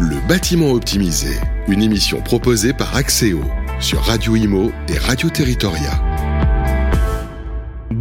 Le bâtiment optimisé, une émission proposée par Axéo sur Radio Imo et Radio Territoria.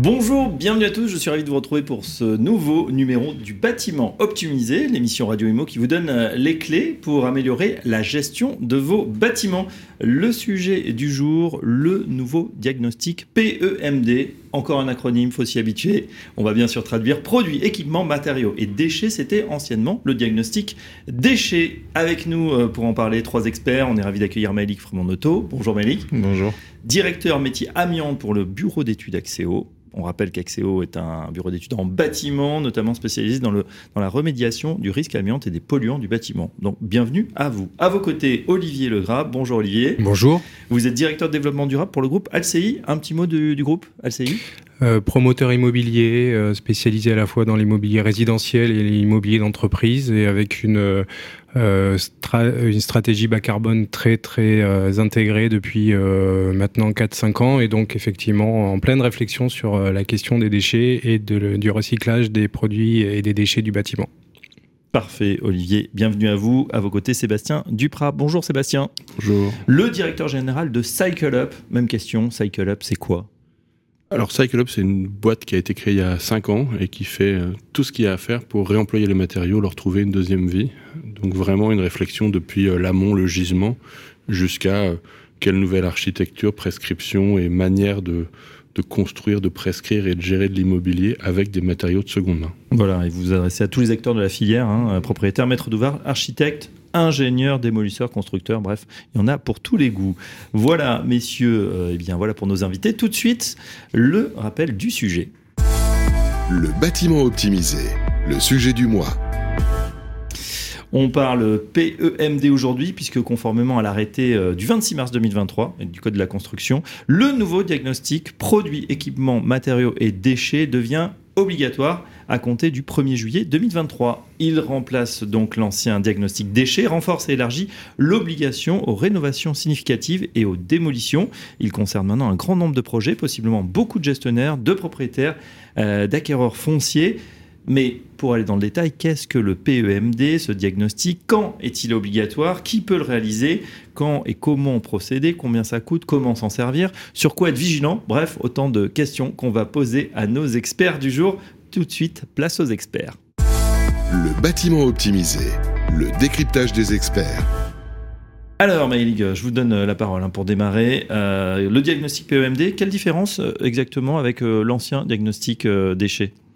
Bonjour, bienvenue à tous, je suis ravi de vous retrouver pour ce nouveau numéro du bâtiment optimisé, l'émission Radio Imo qui vous donne euh, les clés pour améliorer la gestion de vos bâtiments. Le sujet du jour, le nouveau diagnostic PEMD, encore un acronyme, faut s'y habituer. On va bien sûr traduire produits, équipements, matériaux et déchets, c'était anciennement le diagnostic déchets. Avec nous euh, pour en parler, trois experts, on est ravi d'accueillir Malik Fremonotto. Bonjour Malik. Bonjour. Directeur métier amiante pour le bureau d'études Axéo. On rappelle qu'Axéo est un bureau d'études en bâtiment, notamment spécialisé dans, le, dans la remédiation du risque amiante et des polluants du bâtiment. Donc, bienvenue à vous. À vos côtés, Olivier Legras. Bonjour Olivier. Bonjour. Vous êtes directeur de développement durable pour le groupe Alci. Un petit mot du, du groupe Alci euh, promoteur immobilier euh, spécialisé à la fois dans l'immobilier résidentiel et l'immobilier d'entreprise et avec une, euh, une stratégie bas carbone très très intégrée depuis maintenant 4-5 ans et donc effectivement en pleine réflexion sur la question des déchets et de, du recyclage des produits et des déchets du bâtiment. Parfait, Olivier. Bienvenue à vous. À vos côtés, Sébastien Duprat. Bonjour Sébastien. Bonjour. Le directeur général de Cycle Up. Même question, Cycle Up, c'est quoi? Alors CycleUp, c'est une boîte qui a été créée il y a 5 ans et qui fait euh, tout ce qu'il y a à faire pour réemployer les matériaux, leur trouver une deuxième vie. Donc vraiment une réflexion depuis euh, l'amont, le gisement, jusqu'à euh, quelle nouvelle architecture, prescription et manière de, de construire, de prescrire et de gérer de l'immobilier avec des matériaux de seconde main. Voilà, et vous vous adressez à tous les acteurs de la filière, hein, propriétaires, maîtres d'ouvrage, architectes, ingénieurs, démolisseurs, constructeurs, bref, il y en a pour tous les goûts. Voilà, messieurs, euh, eh bien voilà pour nos invités. Tout de suite, le rappel du sujet. Le bâtiment optimisé, le sujet du mois. On parle PEMD aujourd'hui, puisque conformément à l'arrêté euh, du 26 mars 2023 du Code de la construction, le nouveau diagnostic produits, équipements, matériaux et déchets devient obligatoire à compter du 1er juillet 2023. Il remplace donc l'ancien diagnostic déchets, renforce et élargit l'obligation aux rénovations significatives et aux démolitions. Il concerne maintenant un grand nombre de projets, possiblement beaucoup de gestionnaires, de propriétaires, euh, d'acquéreurs fonciers. Mais pour aller dans le détail, qu'est-ce que le PEMD, ce diagnostic? Quand est-il obligatoire? Qui peut le réaliser? Quand et comment procéder Combien ça coûte Comment s'en servir Sur quoi être vigilant Bref, autant de questions qu'on va poser à nos experts du jour. Tout de suite, place aux experts. Le bâtiment optimisé, le décryptage des experts. Alors, Maëlig, je vous donne la parole hein, pour démarrer. Euh, le diagnostic PEMD, quelle différence euh, exactement avec euh, l'ancien diagnostic déchets bah,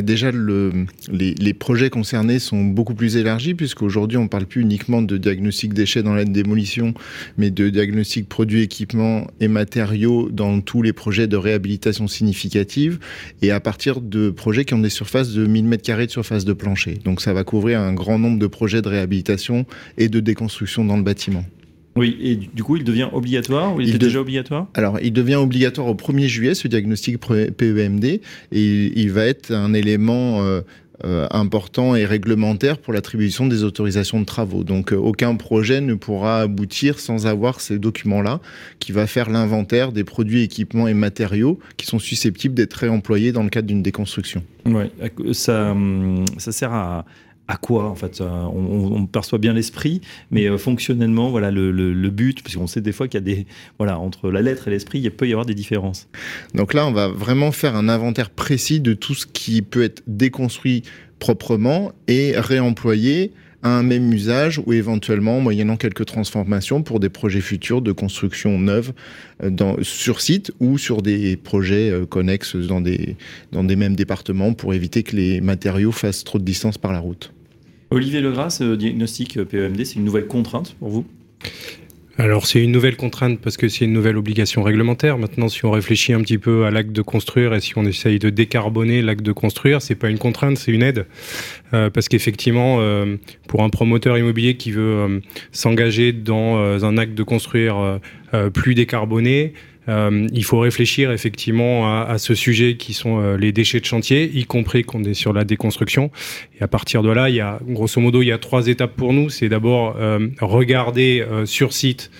déjà, le, les, les, projets concernés sont beaucoup plus élargis, puisqu'aujourd'hui, on ne parle plus uniquement de diagnostic déchets dans la démolition, mais de diagnostic produits, équipements et matériaux dans tous les projets de réhabilitation significative, et à partir de projets qui ont des surfaces de 1000 m2 de surface de plancher. Donc ça va couvrir un grand nombre de projets de réhabilitation et de déconstruction dans le bâtiment. Oui, et du coup, il devient obligatoire ou il, est déjà obligatoire? Alors, il devient obligatoire au 1er juillet, ce diagnostic PEMD, et il, va être un élément euh, euh, important et réglementaire pour l'attribution des autorisations de travaux. Donc, euh, aucun projet ne pourra aboutir sans avoir ces documents-là, qui va faire l'inventaire des produits, équipements et matériaux qui sont susceptibles d'être réemployés dans le cadre d'une déconstruction. Oui, ça, hum, ça sert à à quoi en fait on, perçoit bien l'esprit, mais euh, fonctionnellement, voilà le, but, parce qu'on sait des fois qu'il y a des voilà entre la lettre et l'esprit, il peut y avoir des différences. Donc là, on va vraiment faire un inventaire précis de tout ce qui peut être déconstruit proprement et réemployé un même usage ou éventuellement moyennant quelques transformations pour des projets futurs de construction neuve euh, sur site ou sur des projets euh, connexes dans des, mêmes départements pour éviter que les matériaux fassent trop de distance par la route. Olivier Legras, ce diagnostic PEMD, c'est une nouvelle contrainte pour vous? Alors c'est une nouvelle contrainte parce que c'est une nouvelle obligation réglementaire. Maintenant, si on réfléchit un petit peu à l'acte de construire et si on essaye de décarboner l'acte de construire, c'est pas une contrainte, c'est une aide. Euh, parce qu'effectivement, euh, pour un promoteur immobilier qui veut euh, s'engager dans un acte de construire plus décarboné, euh, il faut réfléchir effectivement à, ce sujet qui sont euh, les déchets de chantier, y compris qu'on est sur la déconstruction. Et à partir de là, il y a grosso modo il y a trois étapes pour nous. C'est d'abord euh, regarder sur site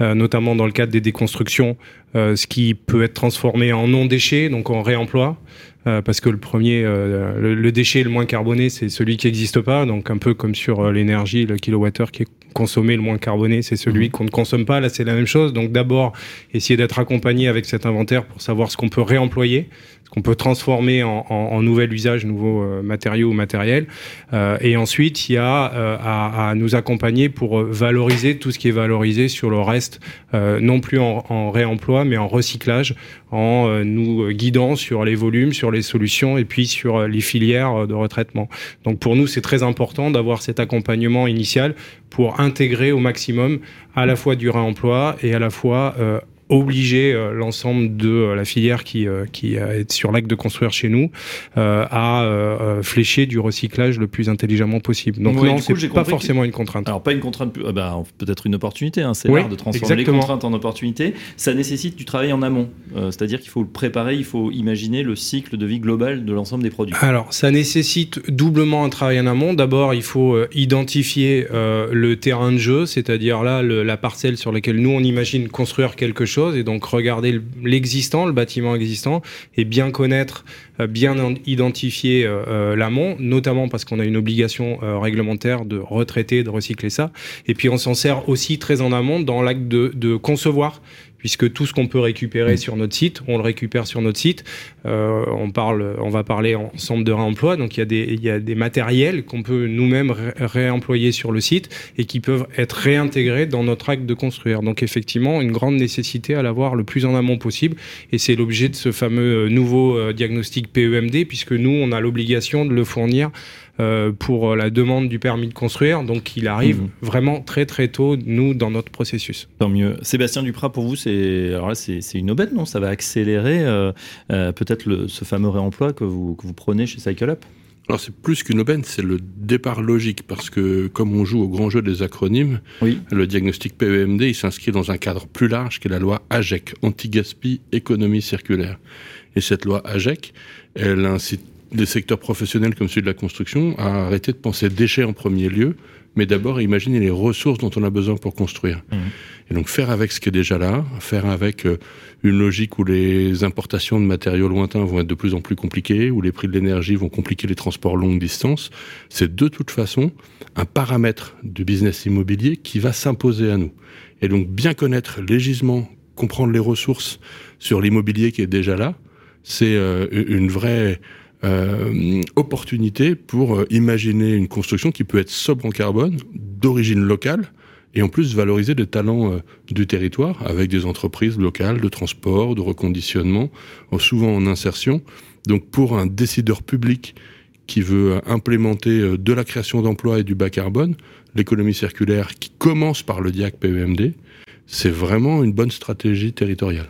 notamment dans le cadre des déconstructions, ce qui peut être transformé en non-déchets, donc en réemploi. Parce que le premier, le, déchet le moins carboné, c'est celui qui n'existe pas, donc un peu comme sur l'énergie, le kilowattheure qui est consommé le moins carboné, c'est celui mmh. qu'on ne consomme pas. Là, c'est la même chose. Donc d'abord, essayer d'être accompagné avec cet inventaire pour savoir ce qu'on peut réemployer, ce qu'on peut transformer en, en, en, nouvel usage, nouveaux euh, matériaux ou matériels. Euh, et ensuite, il y a euh, à, à, nous accompagner pour euh, valoriser tout ce qui est valorisé sur le reste, euh, non plus en, en, réemploi, mais en recyclage, en nous guidant sur les volumes, sur les solutions et puis sur les filières de retraitement. Donc pour nous, c'est très important d'avoir cet accompagnement initial pour intégrer au maximum à la fois du réemploi et à la fois euh, obliger euh, l'ensemble de euh, la filière qui, euh, qui est sur l'acte de construire chez nous à flécher du recyclage le plus intelligemment possible. Donc non, c'est pas forcément une contrainte. Alors pas une contrainte, bah, peut-être une opportunité. Hein, c'est oui, de transformer les contraintes en opportunités. Ça nécessite du travail en amont, c'est-à-dire qu'il faut le préparer, il faut imaginer le cycle de vie global de l'ensemble des produits. Alors ça nécessite doublement un travail en amont. D'abord, il faut identifier le terrain de jeu, c'est-à-dire là le, la parcelle sur laquelle nous on imagine construire quelque chose et donc regarder l'existant, le bâtiment existant et bien connaître, euh, bien identifier euh, euh, l'amont, notamment parce qu'on a une obligation réglementaire de retraiter, de recycler ça. Et puis on s'en sert aussi très en amont dans l'acte de, de concevoir puisque tout ce qu'on peut récupérer mm. sur notre site, on le récupère sur notre site. Euh, on, parle, on va parler ensemble de réemploi, donc il y a des, il y a des matériels qu'on peut nous-mêmes réemployer sur le site et qui peuvent être réintégrés dans notre acte de construire. Donc effectivement, une grande nécessité à l'avoir le plus en amont possible, et c'est l'objet de ce fameux euh, nouveau euh, diagnostic PEMD, puisque nous, on a l'obligation de le fournir pour la demande du permis de construire. Donc il arrive mmh. vraiment très très tôt, nous, dans notre processus. Tant mieux. Sébastien Duprat, pour vous, c'est une aubaine, non? Ça va accélérer euh, euh, peut-être ce fameux réemploi que vous, que vous prenez chez Cycle Up? Alors c'est plus qu'une aubaine, c'est le départ logique parce que comme on joue au grand jeu des acronymes, oui. le diagnostic PEMD il s'inscrit dans un cadre plus large qu'est la loi AGEC, anti-gaspi économie circulaire. Et cette loi AGEC, elle incite des secteurs professionnels comme celui de la construction à arrêter de penser déchets en premier lieu, mais d'abord à imaginer les ressources dont on a besoin pour construire. Mmh. Et donc faire avec ce qui est déjà là, faire avec euh, une logique où les importations de matériaux lointains vont être de plus en plus compliquées, où les prix de l'énergie vont compliquer les transports longue distance, c'est de toute façon un paramètre du business immobilier qui va s'imposer à nous. Et donc bien connaître les gisements, comprendre les ressources sur l'immobilier qui est déjà là, c'est euh, une vraie euh, opportunité pour euh, imaginer une construction qui peut être sobre en carbone, d'origine locale, et en plus valoriser des talents euh, du territoire avec des entreprises locales de transport, de reconditionnement, souvent en insertion. Donc pour un décideur public qui veut implémenter de la création d'emplois et du bas carbone, l'économie circulaire qui commence par le DIAC PEMD, c'est vraiment une bonne stratégie territoriale.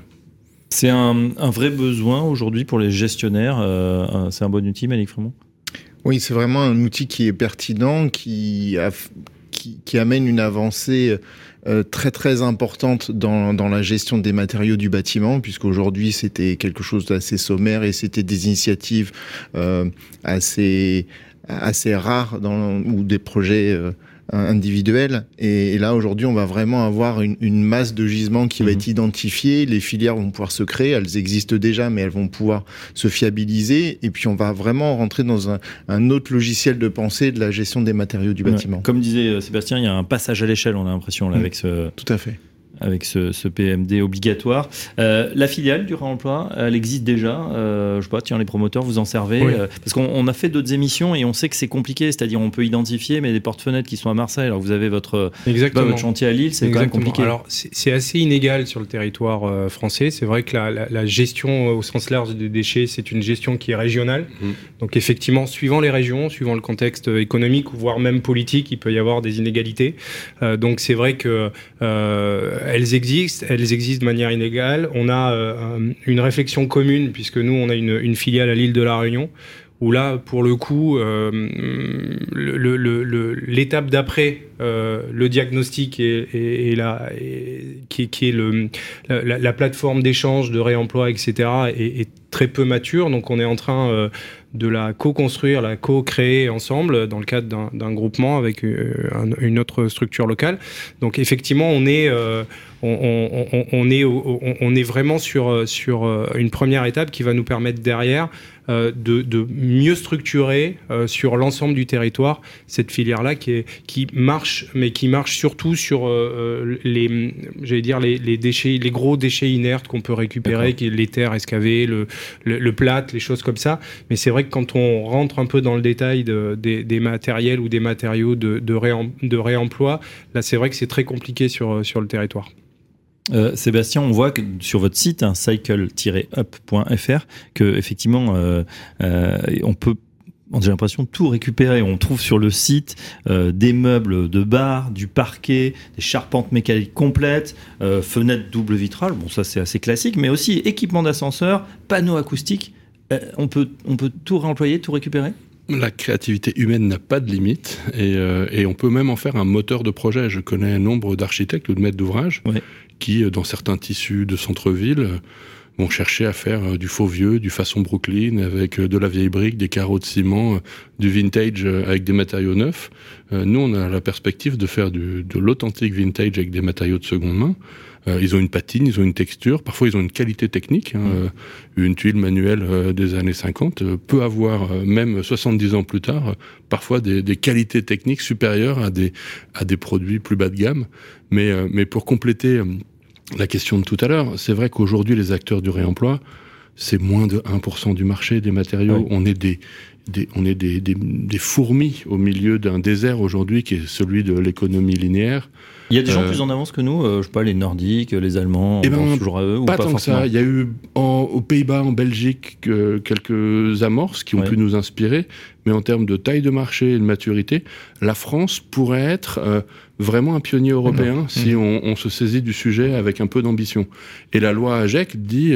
C'est un, vrai besoin aujourd'hui pour les gestionnaires. Euh, c'est un bon outil, Malik Fremont? Oui, c'est vraiment un outil qui est pertinent, qui, amène une avancée euh, très très importante dans, la gestion des matériaux du bâtiment, puisqu'aujourd'hui c'était quelque chose d'assez sommaire et c'était des initiatives euh, assez assez rares ou des projets individuel. Et, là, aujourd'hui, on va vraiment avoir une, masse de gisements qui va mhm. être identifiée. Les filières vont pouvoir se créer. Elles existent déjà, mais elles vont pouvoir se fiabiliser. Et puis, on va vraiment rentrer dans un, autre logiciel de pensée de la gestion des matériaux du bâtiment. Comme disait euh, Sébastien, il y a un passage à l'échelle, on a l'impression, là, mm. avec ce... Tout à fait avec ce, PMD obligatoire. Euh, la filiale du réemploi, elle existe déjà. Euh, je sais pas, tiens, les promoteurs, vous en servez euh, Parce qu'on a fait d'autres émissions et on sait que c'est compliqué. C'est-à-dire, on peut identifier, mais des portes-fenêtres qui sont à Marseille, alors vous avez votre, votre chantier à Lille, c'est quand même compliqué. Alors, c'est assez inégal sur le territoire français. C'est vrai que la, gestion au sens large des déchets, c'est une gestion qui est régionale. Mmh. Donc, effectivement, suivant les régions, suivant le contexte économique, voire même politique, il peut y avoir des inégalités. donc, c'est vrai que elles existent, elles existent de manière inégale. On a euh, une réflexion commune, puisque nous, on a une, filiale à l'île de la Réunion, où là, pour le coup, euh, l'étape d'après euh, le diagnostic et, la, qui, est le, la, plateforme d'échange, de réemploi, etc., est, très peu mature. Donc, on est en train de la co-construire, la co-créer ensemble dans le cadre d'un groupement avec une autre structure locale. Donc, effectivement, on est on, est, on, est vraiment sur, sur une première étape qui va nous permettre derrière euh, de, mieux structurer euh, sur l'ensemble du territoire cette filière-là qui, qui marche, mais qui marche surtout sur euh, les, j'allais dire les, déchets, les gros déchets inertes qu'on peut récupérer, qui les terres excavées, le, le, plate, les choses comme ça. Mais c'est vrai que quand on rentre un peu dans le détail des, matériels ou des matériaux de, de réemploi, là c'est vrai que c'est très compliqué sur, sur le territoire. Euh, Sébastien, on voit que sur votre site, hein, cycle-up.fr, que effectivement, euh, euh, on peut j'ai l'impression tout récupérer. On trouve sur le site des meubles de bar, du parquet, des charpentes mécaniques complètes, fenêtres double vitrale. Bon, ça c'est assez classique, mais aussi équipement d'ascenseur, panneaux acoustiques. on peut on peut tout réemployer, tout récupérer? La créativité humaine n'a pas de limite et, et, on peut même en faire un moteur de projet. Je connais un nombre d'architectes ou de maîtres d'ouvrage qui, euh, dans certains tissus de centre-ville, euh, vont chercher à faire euh, du faux vieux, du façon Brooklyn, avec de la vieille brique, des carreaux de ciment, du vintage avec des matériaux neufs. Nous, on a la perspective de faire du, de l'authentique vintage avec des matériaux de seconde main. ils ont une patine, ils ont une texture, parfois ils ont une qualité technique. Mmh. une tuile manuelle des années 50 peut avoir, même 70 ans plus tard, parfois des, des, qualités techniques supérieures à des, à des produits plus bas de gamme. Mais, mais pour compléter la question de tout à l'heure, c'est vrai qu'aujourd'hui, les acteurs du réemploi, c'est moins de 1% du marché des matériaux. On est des, on est des, des, fourmis au milieu d'un désert aujourd'hui qui est celui de l'économie linéaire. Il y a des gens euh, plus en avance que nous, euh, je sais pas, les Nordiques, les Allemands, eh ben, toujours à eux ou pas, tant que ça. Il y a eu aux Pays-Bas, en Belgique, quelques amorces qui ont pu nous inspirer, mais en termes de taille de marché et de maturité, la France pourrait être euh, vraiment un pionnier européen mmh. si mmh. On, on, se saisit du sujet avec un peu d'ambition. Et la loi AGEC dit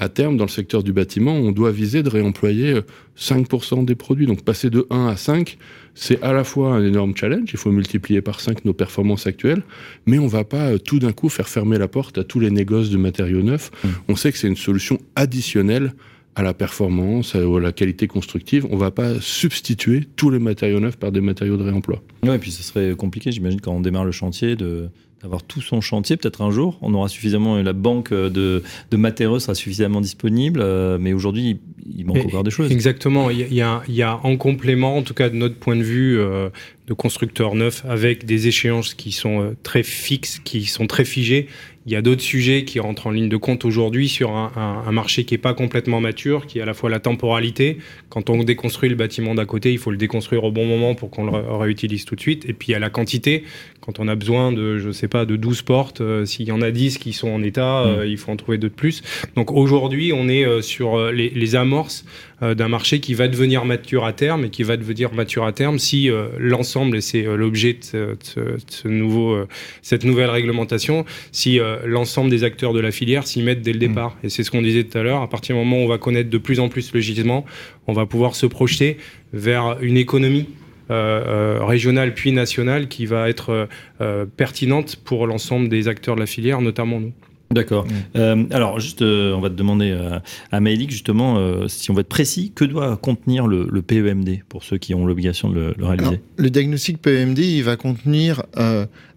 à terme, dans le secteur du bâtiment, on doit viser de réemployer 5% euh, des produits. Donc passer de 1 à 5, c'est à la fois un énorme challenge, il faut multiplier par 5 nos performances actuelles, mais on ne va pas euh, tout d'un coup faire fermer la porte à tous les négoces de matériaux neufs. Mmh. On sait que c'est une solution additionnelle à la performance, à la qualité constructive. On ne va pas substituer tous les matériaux neufs par des matériaux de réemploi. Oui, et puis ce serait compliqué, j'imagine, quand on démarre le chantier, de, d'avoir tout son chantier. Peut-être un jour, on aura suffisamment, la banque de, de matériaux sera suffisamment disponible, euh, mais aujourd'hui, il manque encore des choses. Exactement. Il y, a, il y, a, en complément, en tout cas de notre point de vue euh, de constructeur neuf, avec des échéances qui sont euh, très fixes, qui sont très figées, il y a d'autres sujets qui rentrent en ligne de compte aujourd'hui sur un, un, marché qui n'est pas complètement mature, qui est à la fois la temporalité. Quand on déconstruit le bâtiment d'à côté, il faut le déconstruire au bon moment pour qu'on le réutilise tout de suite. Et puis il y a la quantité. Quand on a besoin de, je sais pas, de 12 portes, euh, s'il y en a 10 qui sont en état, euh, mm. il faut en trouver deux de plus. Donc aujourd'hui, on est euh, sur les, les, amorces d'un marché qui va devenir mature à terme et qui va devenir mature à terme si l'ensemble, et c'est l'objet de, ce, nouveau, cette nouvelle réglementation, si l'ensemble des acteurs de la filière s'y mettent dès le mm. départ. Et c'est ce qu'on disait tout à l'heure, à partir du moment où on va connaître de plus en plus le gisement, on va pouvoir se projeter vers une économie euh, euh, régionale puis nationale qui va être euh, pertinente pour l'ensemble des acteurs de la filière, notamment nous. D'accord. Mm. alors, juste, on va te demander à Maëlik, justement, si on veut être précis, que doit contenir le, PEMD pour ceux qui ont l'obligation de le, réaliser? Le diagnostic PEMD, il va contenir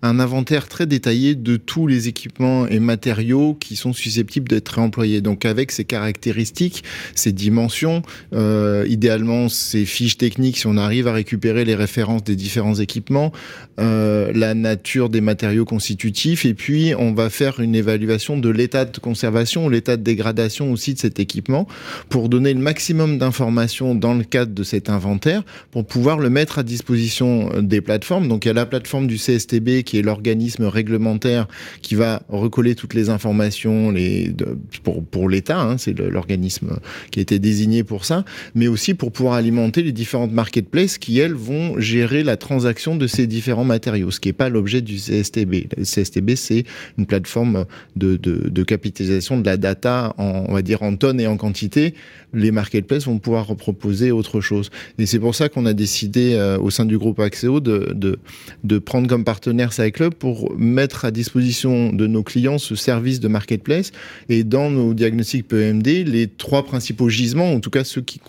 un inventaire très détaillé de tous les équipements et matériaux qui sont susceptibles d'être réemployés. Donc avec ces caractéristiques, ces dimensions, euh, idéalement ces fiches techniques si on arrive à récupérer les références des différents équipements, euh, la nature des matériaux constitutifs, et puis on va faire une évaluation de l'état de conservation, l'état de dégradation aussi de cet équipement, pour donner le maximum d'informations dans le cadre de cet inventaire, pour pouvoir le mettre à disposition des plateformes. Donc il y a la plateforme du CSTB qui qui est l'organisme réglementaire qui va recoller toutes les informations les, pour, pour l'État, hein, c'est l'organisme qui a été désigné pour ça, mais aussi pour pouvoir alimenter les différentes marketplaces qui, elles, vont gérer la transaction de ces différents matériaux, ce qui n'est pas l'objet du CSTB. Le CSTB, c'est une plateforme de, de, de, capitalisation de la data, en, on va dire en tonnes et en quantité. Les marketplaces vont pouvoir proposer autre chose. Et c'est pour ça qu'on a décidé euh, au sein du groupe Axéo de, de, de prendre comme partenaire Club pour mettre à disposition de nos clients ce service de marketplace. Et dans nos diagnostics PEMD, les trois principaux gisements, en tout cas ceux qui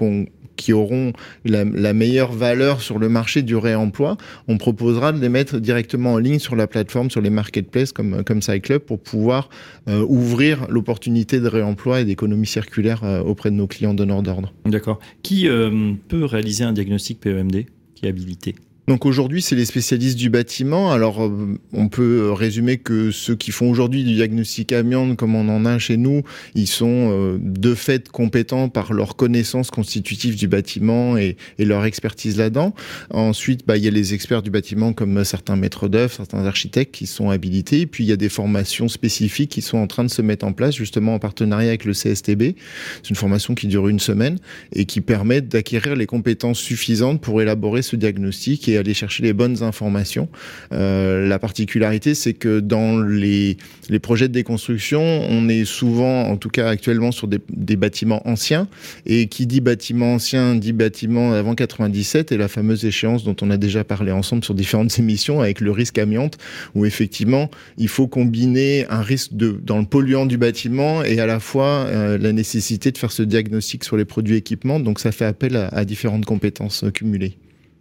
qui auront la, meilleure valeur sur le marché du réemploi, on proposera de les mettre directement en ligne sur la plateforme, sur les marketplaces comme, comme CyClub pour pouvoir euh, ouvrir l'opportunité de réemploi et d'économie circulaire euh, auprès de nos clients donneurs d'ordre. D'accord. Qui euh, peut réaliser un diagnostic PEMD qui est habilité? Donc aujourd'hui, c'est les spécialistes du bâtiment. Alors, euh, on peut résumer que ceux qui font aujourd'hui du diagnostic amiante, comme on en a chez nous, ils sont euh, de fait compétents par leur connaissance constitutive du bâtiment et, leur expertise là-dedans. Ensuite, bah, il y a les experts du bâtiment comme certains maîtres d'œuvre, certains architectes qui sont habilités. Et puis, il y a des formations spécifiques qui sont en train de se mettre en place, justement en partenariat avec le CSTB. C'est une formation qui dure une semaine et qui permet d'acquérir les compétences suffisantes pour élaborer ce diagnostic aller chercher les bonnes informations. Euh, la particularité, c'est que dans les, projets de déconstruction, on est souvent, en tout cas actuellement, sur des, des bâtiments anciens. Et qui dit bâtiment ancien dit bâtiment avant 97 et la fameuse échéance dont on a déjà parlé ensemble sur différentes émissions avec le risque amiante, où effectivement, il faut combiner un risque de, dans le polluant du bâtiment et à la fois euh, la nécessité de faire ce diagnostic sur les produits équipements. Donc ça fait appel à, à différentes compétences cumulées.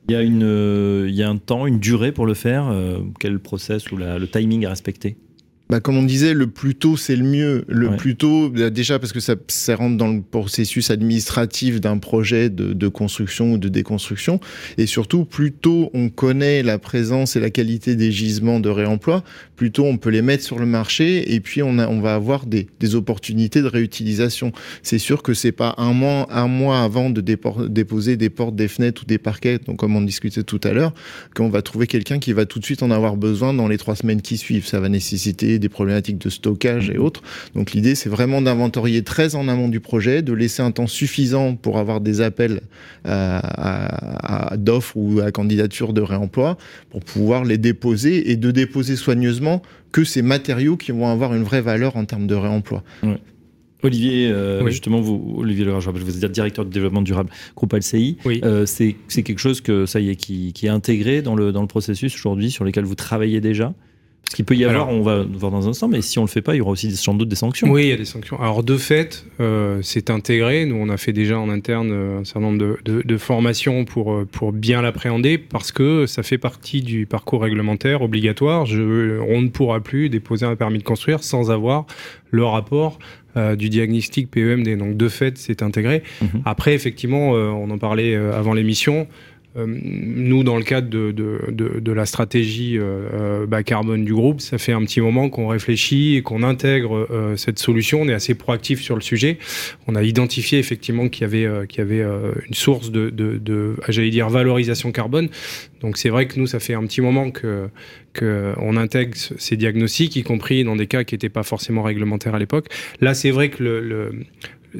Il y, a une, euh, il y a un temps, une durée pour le faire euh, Quel process ou le timing à respecter? Bah, comme on disait, le plus tôt c'est le mieux. Le plus tôt, bah, déjà parce que ça, ça, rentre dans le processus administratif d'un projet de, de, construction ou de déconstruction, et surtout plus tôt on connaît la présence et la qualité des gisements de réemploi, plus tôt on peut les mettre sur le marché, et puis on, a, on va avoir des, des opportunités de réutilisation. C'est sûr que c'est pas un mois, un mois avant de déposer des portes, des fenêtres ou des parquets, donc comme on discutait tout à l'heure, qu'on va trouver quelqu'un qui va tout de suite en avoir besoin dans les trois semaines qui suivent. Ça va nécessiter des problématiques de stockage et autres. Donc l'idée, c'est vraiment d'inventorier très en amont du projet, de laisser un temps suffisant pour avoir des appels à, d'offres ou à candidature de réemploi pour pouvoir les déposer et de déposer soigneusement que ces matériaux qui vont avoir une vraie valeur en termes de réemploi. Olivier, euh, justement, vous, Olivier je vous êtes directeur du développement durable groupe LCI. Euh, c'est quelque chose que ça y est, qui, qui, est intégré dans le, dans le processus aujourd'hui, sur lequel vous travaillez déjà? Ce qu'il peut y avoir, on va voir dans un instant, mais si on le fait pas, il y aura aussi sans doute des sanctions. Oui, il y a des sanctions. Alors de fait, euh, c'est intégré. Nous, on a fait déjà en interne euh, un certain nombre de, de, formations pour, euh, pour bien l'appréhender, parce que ça fait partie du parcours réglementaire obligatoire. Je, on ne pourra plus déposer un permis de construire sans avoir le rapport du diagnostic PEMD. Donc de fait, c'est intégré. Mhm. Après, effectivement, on en parlait avant l'émission. Euh, nous, dans le cadre de, de, de, de la stratégie euh, euh, bas carbone du groupe, ça fait un petit moment qu'on réfléchit et qu'on intègre cette solution. On est assez proactif sur le sujet. On a identifié effectivement qu'il y avait, qu'il y avait une source de, de j'allais dire, valorisation carbone. Donc c'est vrai que nous, ça fait un petit moment que qu'on intègre ces diagnostics, y compris dans des cas qui n'étaient pas forcément réglementaires à l'époque. Là, c'est vrai que le, le,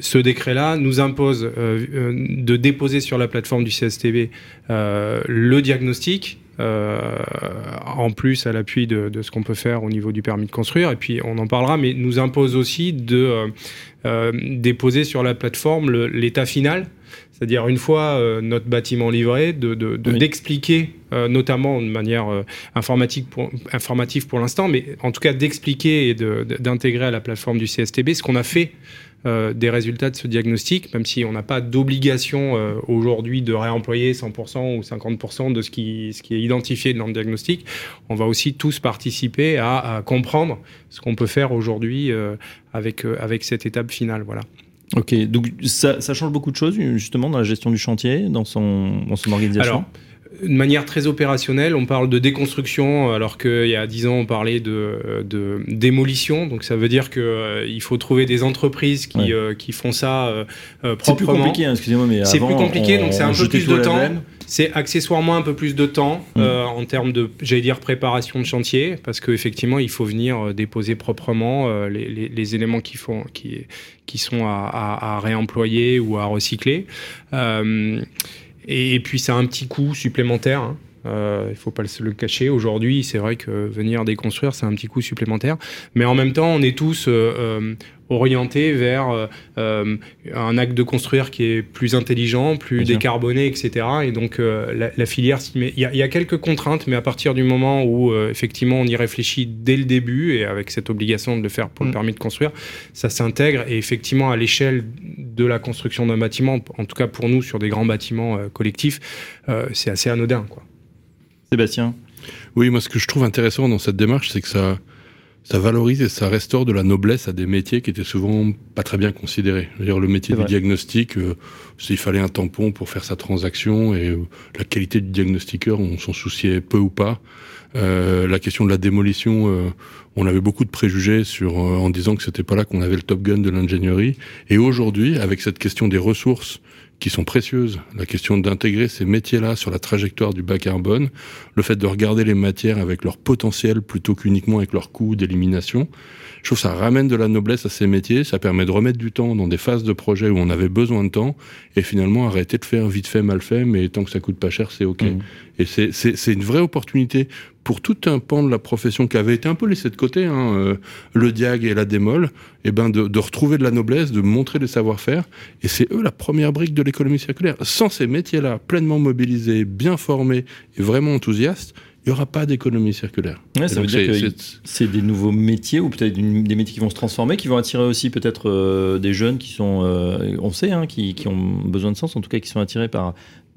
ce décret-là nous impose euh, euh, de déposer sur la plateforme du CSTB euh, le diagnostic, en plus à l'appui de, ce qu'on peut faire au niveau du permis de construire, et puis on en parlera, mais nous impose aussi de déposer sur la plateforme l'état final, c'est-à-dire une fois notre bâtiment livré, d'expliquer, de, notamment de manière informatique pour, informative pour l'instant, mais en tout cas d'expliquer et d'intégrer à la plateforme du CSTB ce qu'on a fait des résultats de ce diagnostic, même si on n'a pas d'obligation euh, aujourd'hui de réemployer 100% ou 50% de ce qui, ce qui est identifié dans le diagnostic, on va aussi tous participer à, comprendre ce qu'on peut faire aujourd'hui euh, avec, avec cette étape finale. Voilà. Ok, donc ça, ça, change beaucoup de choses justement dans la gestion du chantier, dans son, dans son organisation? De manière très opérationnelle, on parle de déconstruction, alors qu'il y a dix ans, on parlait de, de démolition. Donc ça veut dire qu'il euh, faut trouver des entreprises qui, euh, qui font ça euh, proprement. C'est plus compliqué, hein, excusez-moi, mais c'est plus compliqué, donc c'est un peu plus de temps. C'est accessoirement un peu plus de temps mm. en termes de, j'allais dire, préparation de chantier, parce qu'effectivement, il faut venir déposer proprement les, les, les, éléments qui, font, qui, qui sont à, à, à, réemployer ou à recycler. Et, puis, ça a un petit coût supplémentaire. Hein. Euh, il ne faut pas le cacher. Aujourd'hui, c'est vrai que venir déconstruire, c'est un petit coup supplémentaire. Mais en même temps, on est tous orienté vers euh, euh, un acte de construire qui est plus intelligent, plus décarboné, etc. Et donc euh, la, filière Il y, a, quelques contraintes, mais à partir du moment où effectivement on y réfléchit dès le début et avec cette obligation de le faire pour le mm. permis de construire, ça s'intègre et effectivement à l'échelle de la construction d'un bâtiment, en tout cas pour nous sur des grands bâtiments collectifs, c'est assez anodin. Quoi. Sébastien Oui, moi ce que je trouve intéressant dans cette démarche, c'est que ça ça valorise et ça restaure de la noblesse à des métiers qui étaient souvent pas très bien considérés. dire le métier du diagnostic, euh, s'il fallait un tampon pour faire sa transaction et euh, la qualité du diagnostiqueur, on s'en souciait peu ou pas. Euh, la question de la démolition, euh, on avait beaucoup de préjugés sur en disant que c'était pas là qu'on avait le top gun de l'ingénierie. Et aujourd'hui, avec cette question des ressources qui sont précieuses. La question d'intégrer ces métiers-là sur la trajectoire du bas carbone, le fait de regarder les matières avec leur potentiel plutôt qu'uniquement avec leur coût d'élimination. Je trouve ça ramène de la noblesse à ces métiers, ça permet de remettre du temps dans des phases de projet où on avait besoin de temps et finalement arrêter de faire vite fait, mal fait, mais tant que ça coûte pas cher, c'est OK. Mmh. Et c'est une vraie opportunité pour tout un pan de la profession qui avait été un peu laissé de côté, hein, euh, le diag et la démol, et eh ben de, de, retrouver de la noblesse, de montrer des savoir-faire. Et c'est eux la première brique de l'économie circulaire. Sans ces métiers-là, pleinement mobilisés, bien formés et vraiment enthousiastes, il n'y aura pas d'économie circulaire. ça veut dire que c'est des nouveaux métiers ou peut-être des métiers qui vont se transformer, qui vont attirer aussi peut-être euh, des jeunes qui sont, euh, on sait, hein, qui, qui, ont besoin de sens, en tout cas qui sont attirés par,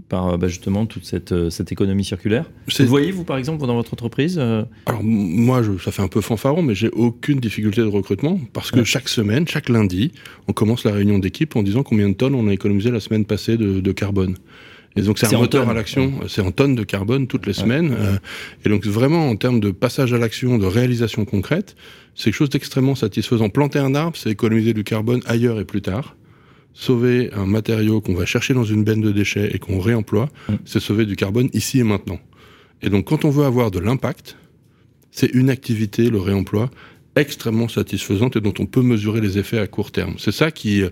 par bah, justement toute cette, euh, cette économie circulaire. Vous voyez, vous, par exemple, dans votre entreprise euh Alors, moi, je, ça fait un peu fanfaron, mais j'ai aucune difficulté de recrutement parce que chaque semaine, chaque lundi, on commence la réunion d'équipe en disant combien de tonnes on a économisé la semaine passée de, carbone. Et donc c'est un moteur à l'action, c'est en tonnes de carbone toutes les semaines. Euh, et donc vraiment en termes de passage à l'action, de réalisation concrète, c'est quelque chose d'extrêmement satisfaisant. Planter un arbre, c'est économiser du carbone ailleurs et plus tard sauver un matériau qu'on va chercher dans une benne de déchets et qu'on réemploie, c'est sauver du carbone ici et maintenant. Et donc quand on veut avoir de l'impact, c'est une activité, le réemploi, extrêmement satisfaisante et dont on peut mesurer les effets à court terme. C'est ça qui,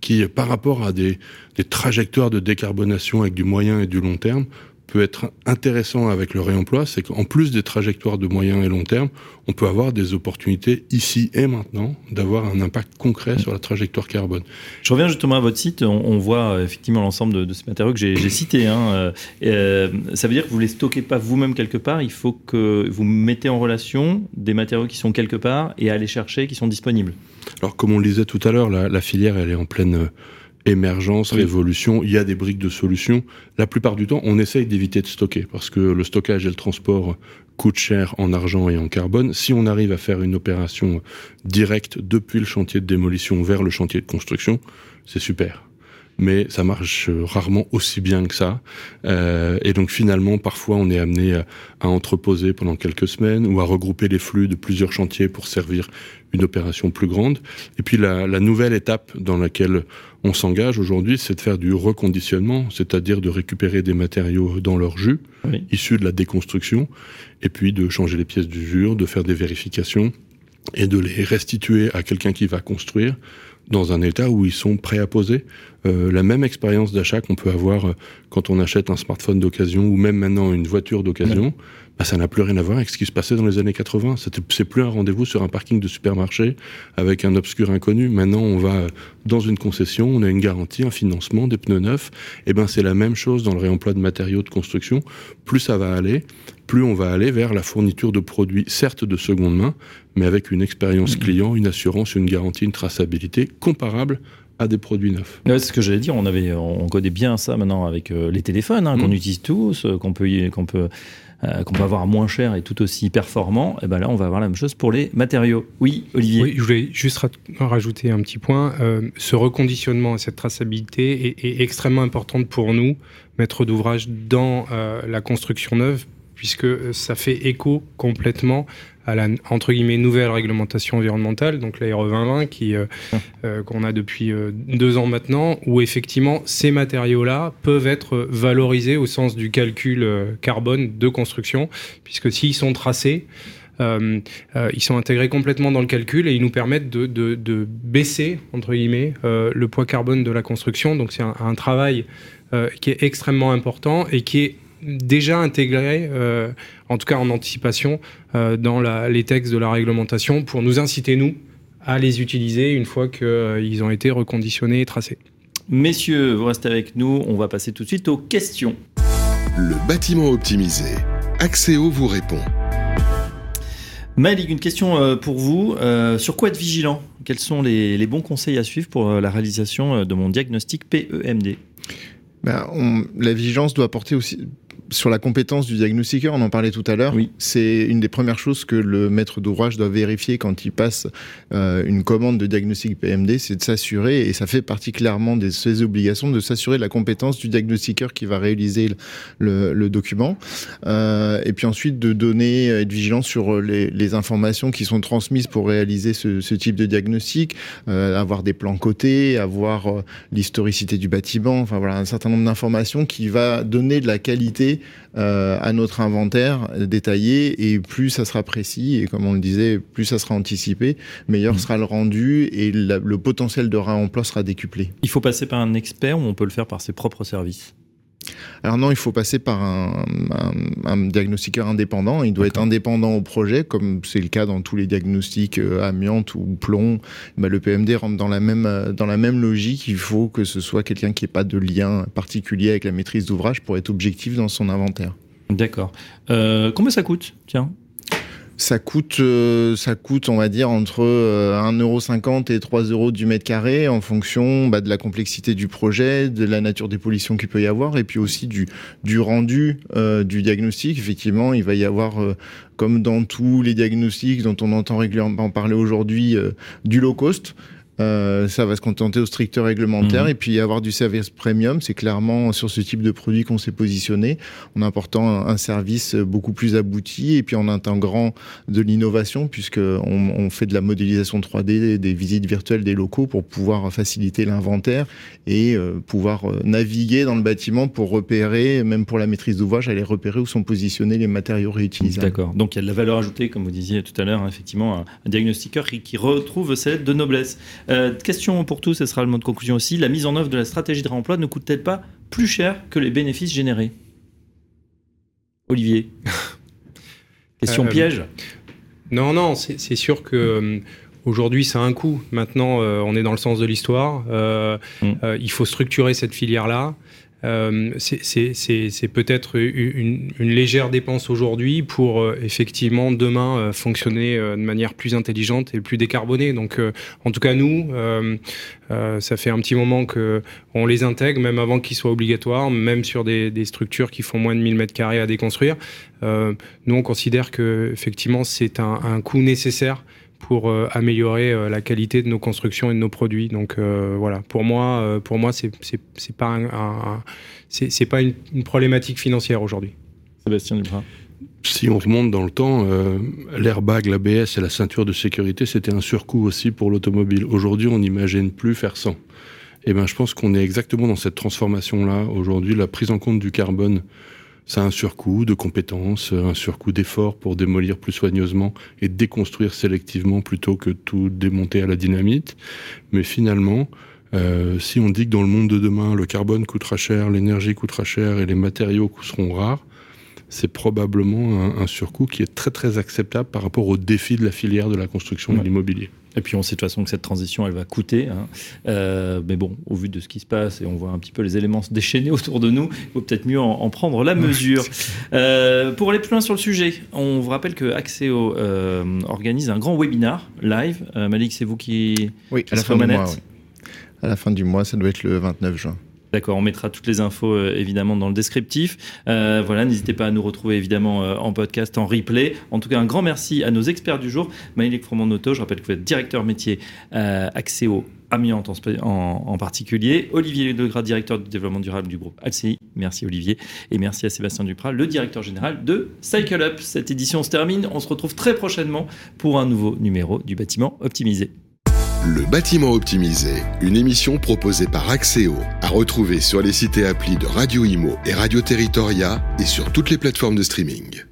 qui, par rapport à des, des trajectoires de décarbonation avec du moyen et du long terme, peut être intéressant avec le réemploi, c'est qu'en plus des trajectoires de moyen et long terme, on peut avoir des opportunités ici et maintenant d'avoir un impact concret sur la trajectoire carbone. Je reviens justement à votre site, on, voit euh, effectivement l'ensemble de, ces matériaux que j'ai cités. Hein, euh, euh, ça veut dire que vous ne les stockez pas vous-même quelque part, il faut que vous mettez en relation des matériaux qui sont quelque part et aller chercher qui sont disponibles. Alors comme on le disait tout à l'heure, la, la, filière elle est en pleine émergence, révolution, il y a des briques de solutions. La plupart du temps, on essaye d'éviter de stocker parce que le stockage et le transport coûtent cher en argent et en carbone. Si on arrive à faire une opération directe depuis le chantier de démolition vers le chantier de construction, c'est super mais ça marche rarement aussi bien que ça. Euh, et donc finalement, parfois, on est amené à, entreposer pendant quelques semaines ou à regrouper les flux de plusieurs chantiers pour servir une opération plus grande. Et puis la, la nouvelle étape dans laquelle on s'engage aujourd'hui, c'est de faire du reconditionnement, c'est-à-dire de récupérer des matériaux dans leur jus, issus de la déconstruction, et puis de changer les pièces d'usure, de faire des vérifications et de les restituer à quelqu'un qui va construire dans un état où ils sont prêts à poser. Euh, la même expérience d'achat qu'on peut avoir euh, quand on achète un smartphone d'occasion ou même maintenant une voiture d'occasion, bah, ça n'a plus rien à voir avec ce qui se passait dans les années 80. C'est plus un rendez-vous sur un parking de supermarché avec un obscur inconnu. Maintenant, on va dans une concession, on a une garantie, un financement, des pneus neufs. Et eh ben, c'est la même chose dans le réemploi de matériaux de construction. Plus ça va aller, plus on va aller vers la fourniture de produits, certes de seconde main, mais avec une expérience mmh. client, une assurance, une garantie, une traçabilité comparable à des produits neufs. c'est ce que j'allais dire. On avait, on connaît bien ça maintenant avec euh, les téléphones hein, qu'on mmh. utilise tous, euh, qu'on peut, qu'on peut euh, qu'on peut avoir moins cher et tout aussi performant, et eh ben là, on va avoir la même chose pour les matériaux. Oui, Olivier Oui, je voulais juste rajouter un petit point. Euh, ce reconditionnement et cette traçabilité est, extrêmement importante pour nous, maîtres d'ouvrage, dans euh, la construction neuve, puisque ça fait écho complètement à la entre guillemets nouvelle réglementation environnementale, donc la RE 2020 qui euh, euh, qu'on a depuis euh, deux ans maintenant, où effectivement ces matériaux-là peuvent être valorisés au sens du calcul carbone de construction, puisque s'ils sont tracés, ils sont intégrés complètement dans le calcul et ils nous permettent de, de, baisser entre guillemets le poids carbone de la construction. Donc c'est un, un, travail qui est extrêmement important et qui est déjà intégrés, en tout cas en anticipation, dans les textes de la réglementation pour nous inciter, nous, à les utiliser une fois qu'ils ont été reconditionnés et tracés. Messieurs, vous restez avec nous, on va passer tout de suite aux questions. Le bâtiment optimisé. Axéo vous répond. Malik, une question euh, pour vous. Euh, sur quoi être vigilant? Quels sont les, bons conseils à suivre pour euh, la réalisation de mon diagnostic PEMD ben, La vigilance doit porter aussi sur la compétence du diagnostiqueur, on en parlait tout à l'heure. Oui. C'est une des premières choses que le maître d'ouvrage doit vérifier quand il passe euh, une commande de diagnostic PMD, c'est de s'assurer, et ça fait particulièrement de ses obligations, de s'assurer de la compétence du diagnostiqueur qui va réaliser le, document. Euh, et puis ensuite de donner, être vigilant sur les, informations qui sont transmises pour réaliser ce, type de diagnostic, euh, avoir des plans cotés, avoir l'historicité du bâtiment, enfin voilà, un certain nombre d'informations qui va donner de la qualité euh, à notre inventaire détaillé et plus ça sera précis et comme on le disait, plus ça sera anticipé, meilleur mmh. sera le rendu et le potentiel de réemploi sera décuplé. Il faut passer par un expert ou on peut le faire par ses propres services? Alors non, il faut passer par un, diagnostiqueur indépendant. Il doit être indépendant au projet, comme c'est le cas dans tous les diagnostics euh, amiante ou plomb. Bah, le PMD rentre dans la même euh, dans la même logique. Il faut que ce soit quelqu'un qui n'ait pas de lien particulier avec la maîtrise d'ouvrage pour être objectif dans son inventaire. D'accord. Euh, combien ça coûte? Tiens ça coûte, euh, ça coûte, on va dire, entre 1,50€ euh, et 3 euros du mètre carré en fonction bah, de la complexité du projet, de la nature des pollutions qu'il peut y avoir et puis aussi du, du rendu euh, du diagnostic. Effectivement, il va y avoir, comme dans tous les diagnostics dont on entend régulièrement parler aujourd'hui, du low cost. Euh, ça va se contenter au strict réglementaire mhm. et puis avoir du service premium. C'est clairement sur ce type de produit qu'on s'est positionné en apportant un, service beaucoup plus abouti et puis en intégrant de l'innovation puisque on, fait de la modélisation 3D, des visites virtuelles des locaux pour pouvoir faciliter l'inventaire et euh, pouvoir euh, naviguer dans le bâtiment pour repérer, même pour la maîtrise d'ouvrage, aller repérer où sont positionnés les matériaux réutilisables. D'accord. Donc il y a de la valeur ajoutée, comme vous disiez tout à l'heure, hein, effectivement, un, diagnostiqueur qui, retrouve lettres de noblesse. Euh, question pour tous, ce sera le mot de conclusion aussi. La mise en œuvre de la stratégie de réemploi ne coûte-t-elle pas plus cher que les bénéfices générés? Olivier Question euh, piège? Non, non, c'est sûr que. Euh, aujourd'hui, ça a un coût. Maintenant, on est dans le sens de l'histoire. Mm. il faut structurer cette filière-là. Euh, c'est peut-être une, légère dépense aujourd'hui pour euh, effectivement demain euh, fonctionner de manière plus intelligente et plus décarbonée. Donc, en tout cas, nous, ça fait un petit moment que on les intègre, même avant qu'ils soient obligatoires, même sur des, structures qui font moins de 1000 mètres carrés à déconstruire. nous, on considère que effectivement, c'est un, un coût nécessaire pour euh, améliorer euh, la qualité de nos constructions et de nos produits. Donc euh, voilà, pour moi, pour moi, c'est c'est pas un, c'est pas une, problématique financière aujourd'hui. Sébastien Duprat. Si on remonte dans le temps, l'airbag, l'ABS et la ceinture de sécurité, c'était un surcoût aussi pour l'automobile. Aujourd'hui, on n'imagine plus faire sans. Et eh ben, je pense qu'on est exactement dans cette transformation-là. Aujourd'hui, la prise en compte du carbone ça a un surcoût de compétences, un surcoût d'efforts pour démolir plus soigneusement et déconstruire sélectivement plutôt que tout démonter à la dynamite. Mais finalement, euh, si on dit que dans le monde de demain, le carbone coûtera cher, l'énergie coûtera cher et les matériaux seront rares, c'est probablement un, surcoût qui est très très acceptable par rapport aux défis de la filière de la construction de l'immobilier. Et puis on sait de toute façon que cette transition, elle va coûter. Hein. Euh, mais bon, au vu de ce qui se passe et on voit un petit peu les éléments se déchaîner autour de nous, il faut peut-être mieux en, prendre la mesure. Euh, pour aller plus loin sur le sujet, on vous rappelle que Axéo euh, organise un grand webinar live. Malik, c'est vous qui, oui, à la fin du mois. À la fin du mois, ça doit être le 29 juin. D'accord, on mettra toutes les infos euh, évidemment dans le descriptif. Euh, voilà, n'hésitez pas à nous retrouver évidemment euh, en podcast, en replay. En tout cas, un grand merci à nos experts du jour. Maëlys Froment-Noto, je rappelle que vous êtes directeur métier Axéo amiante en, en, particulier. Olivier Legras, directeur du développement durable du groupe ALCI. Merci Olivier. Et merci à Sébastien Duprat, le directeur général de Cycle Up. Cette édition se termine. On se retrouve très prochainement pour un nouveau numéro du bâtiment optimisé. Le bâtiment optimisé, une émission proposée par Axéo, à retrouver sur les sites et applis de Radio Imo et Radio Territoria et sur toutes les plateformes de streaming.